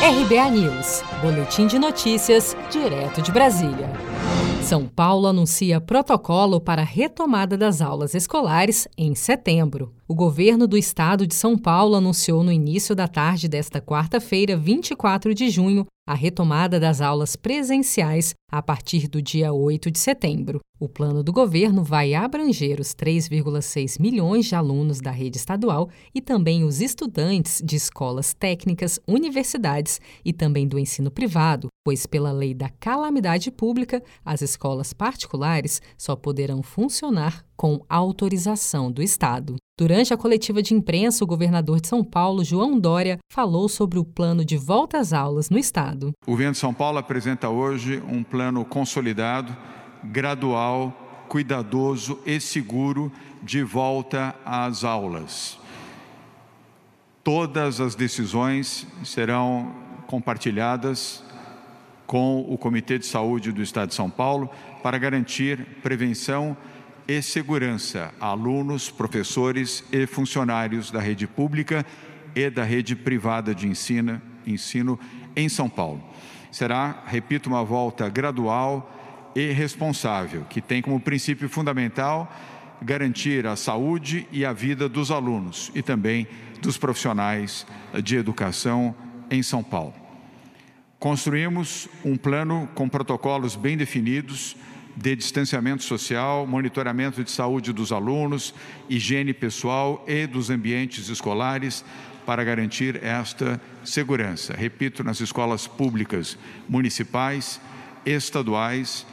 RBA News, Boletim de Notícias, direto de Brasília. São Paulo anuncia protocolo para a retomada das aulas escolares em setembro. O governo do estado de São Paulo anunciou no início da tarde desta quarta-feira, 24 de junho, a retomada das aulas presenciais a partir do dia 8 de setembro. O plano do governo vai abranger os 3,6 milhões de alunos da rede estadual e também os estudantes de escolas técnicas, universidades e também do ensino privado, pois, pela lei da calamidade pública, as escolas particulares só poderão funcionar com autorização do Estado. Durante a coletiva de imprensa, o governador de São Paulo, João Dória, falou sobre o plano de volta às aulas no Estado. O governo de São Paulo apresenta hoje um plano consolidado, gradual, cuidadoso e seguro de volta às aulas. Todas as decisões serão compartilhadas com o Comitê de Saúde do Estado de São Paulo para garantir prevenção e segurança a alunos, professores e funcionários da rede pública e da rede privada de ensino, ensino em São Paulo. Será, repito, uma volta gradual e responsável, que tem como princípio fundamental garantir a saúde e a vida dos alunos e também dos profissionais de educação em São Paulo. Construímos um plano com protocolos bem definidos de distanciamento social, monitoramento de saúde dos alunos, higiene pessoal e dos ambientes escolares para garantir esta segurança. Repito, nas escolas públicas municipais, estaduais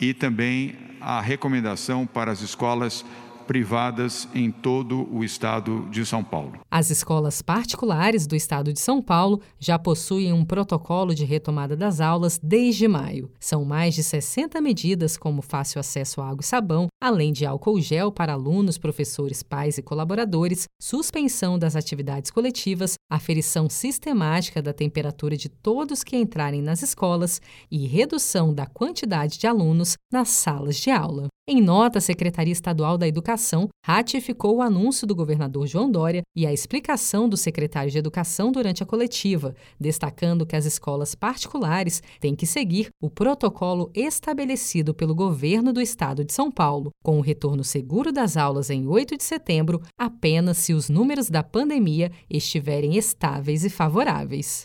e também a recomendação para as escolas privadas em todo o estado de São Paulo. As escolas particulares do estado de São Paulo já possuem um protocolo de retomada das aulas desde maio. São mais de 60 medidas, como fácil acesso a água e sabão, além de álcool gel para alunos, professores, pais e colaboradores, suspensão das atividades coletivas, aferição sistemática da temperatura de todos que entrarem nas escolas e redução da quantidade de alunos nas salas de aula. Em nota, a Secretaria Estadual da Educação ratificou o anúncio do governador João Dória e a explicação do secretário de Educação durante a coletiva, destacando que as escolas particulares têm que seguir o protocolo estabelecido pelo governo do estado de São Paulo, com o retorno seguro das aulas em 8 de setembro, apenas se os números da pandemia estiverem estáveis e favoráveis.